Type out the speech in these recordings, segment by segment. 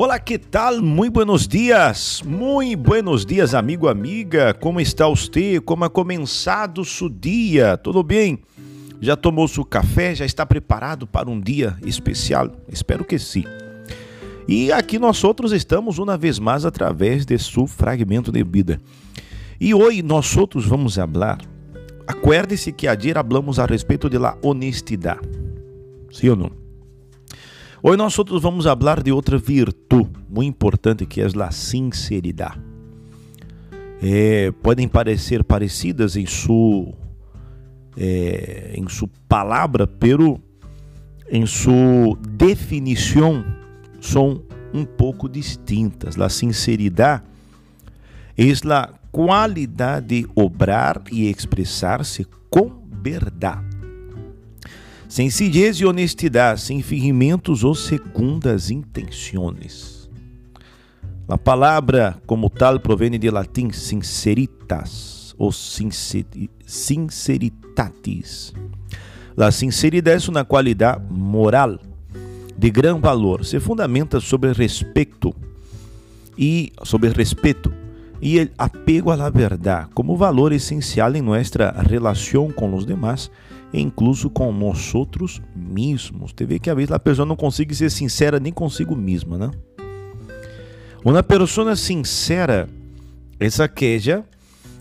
Olá, que tal? Muito buenos dias, muito buenos dias, amigo, amiga. Como está você? Como ha começado seu dia? Tudo bem? Já tomou seu café? Já está preparado para um dia especial? Espero que sim. E aqui nós outros estamos uma vez mais através de seu fragmento de vida. E hoje nós outros vamos falar. Acuerde-se que ayer hablamos a respeito de la honestidade. Sim ou não? Hoje nós vamos falar de outra virtude muito importante que é a sinceridade. É, podem parecer parecidas em sua é, em sua palavra, pero em sua definição são um pouco distintas. A sinceridade é a qualidade de obrar e expressar-se com verdade Sencillez e honestidade, sem fingimentos ou segundas intenções. A palavra como tal provém de latim sinceritas ou sinceritatis. A sinceridade é uma qualidade moral de grande valor. Se fundamenta sobre respeito e sobre respeito e apego à verdade como valor essencial em nossa relação com os demais incluso com nós outros mesmos. Te vê que às vezes a pessoa não consegue ser sincera nem consigo mesma, né? Uma pessoa sincera é aquela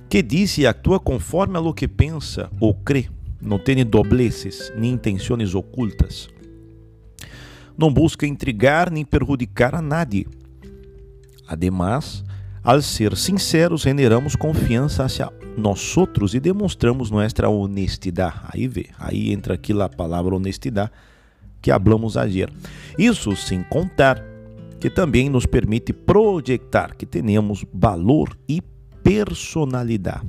que diz e atua conforme a lo que pensa ou crê, não tem dobleces nem intenções ocultas. Não busca intrigar nem perjudicar a nadie. Ademais, al ser sinceros, generamos confiança hacia nós outros e demonstramos nossa honestidade. Aí vê, aí entra aqui a palavra honestidade que hablamos ayer. Isso sem contar que também nos permite projetar que tenhamos valor e personalidade.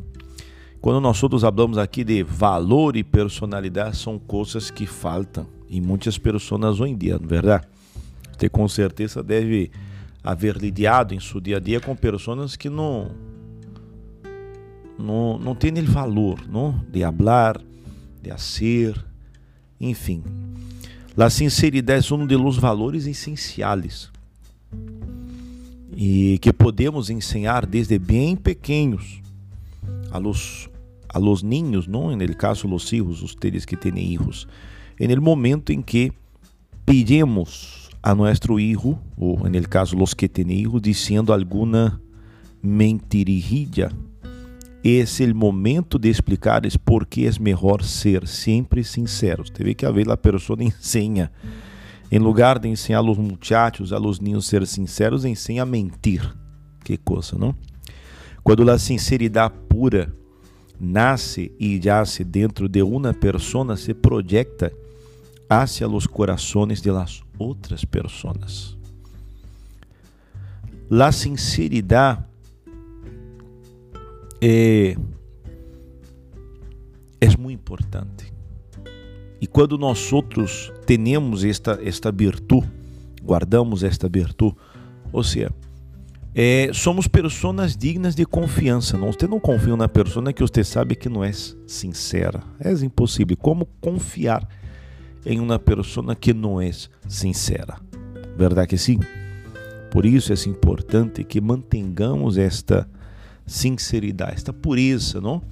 Quando nós outros falamos aqui de valor e personalidade, são coisas que faltam em muitas pessoas hoje em dia, não é verdade? Você com certeza deve haver lidiado em seu dia a dia com pessoas que não não, não tem valor não? de hablar, de hacer, enfim. A sinceridade é um dos valores essenciais e que podemos ensinar desde bem pequenos a los, a los niños, não? En el caso los hijos, ustedes que têm hijos, en el momento em que pedimos a nuestro hijo, ou en el caso los que têm hijos, dizendo alguma mentirijilla esse é o momento de explicar por que é melhor ser sempre sinceros. Teve que haver a pessoa ensina. Em lugar de ensinar aos muchachos, a los niños ser sinceros, ensina a mentir. Que coisa, não? Quando a sinceridade pura nasce e yace dentro de uma persona, se projeta hacia los corazones de las outras personas. La sinceridade é, é muito importante. E quando nós outros temos esta, esta virtude, guardamos esta virtude, ou seja, é, somos pessoas dignas de confiança. Não, você não confia na pessoa que você sabe que não é sincera. É impossível. Como confiar em uma pessoa que não é sincera? Verdade que sim? Por isso é importante que mantenhamos esta sinceridade, esta pureza, não?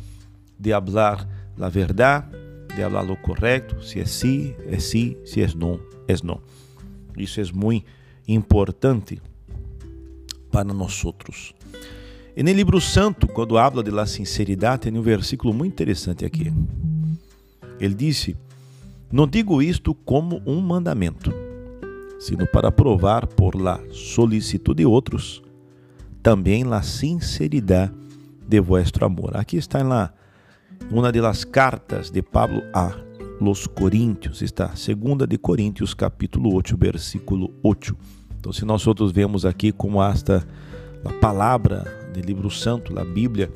De hablar a verdade, de hablar o correto, se é sim, é sim, se é não, é não. Isso é muito importante para nós outros. E no livro santo, quando habla de la sinceridade, tem um versículo muito interessante aqui. Ele disse: Não digo isto como um mandamento, sino para provar por la solicitud de outros também la sinceridade de vuestro amor. Aqui está lá uma das cartas de Pablo a los Coríntios, está segunda de Coríntios, capítulo 8, versículo 8. Então, se nós outros vemos aqui como esta a palavra do livro santo, a Bíblia,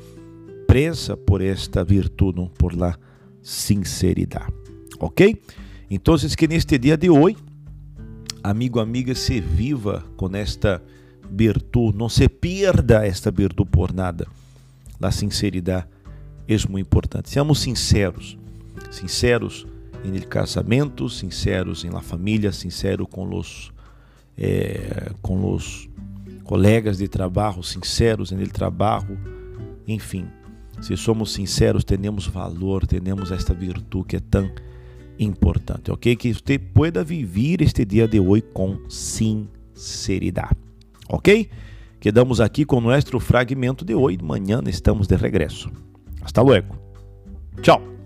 presa por esta virtude, por la sinceridade. Ok? Então, que neste dia de hoje, amigo, amiga, se viva com esta virtude, não se perda esta virtude por nada. A sinceridade é muito importante. Seamos sinceros, sinceros em casamento, sinceros em la família, sinceros com os é, com os colegas de trabalho sinceros no trabalho, enfim. Se somos sinceros, temos valor, temos esta virtude que é tão importante, ok? Que você pueda viver este dia de hoje com sinceridade, ok? Quedamos aqui com nosso fragmento de hoje. Amanhã estamos de regresso. Hasta luego. Tchau.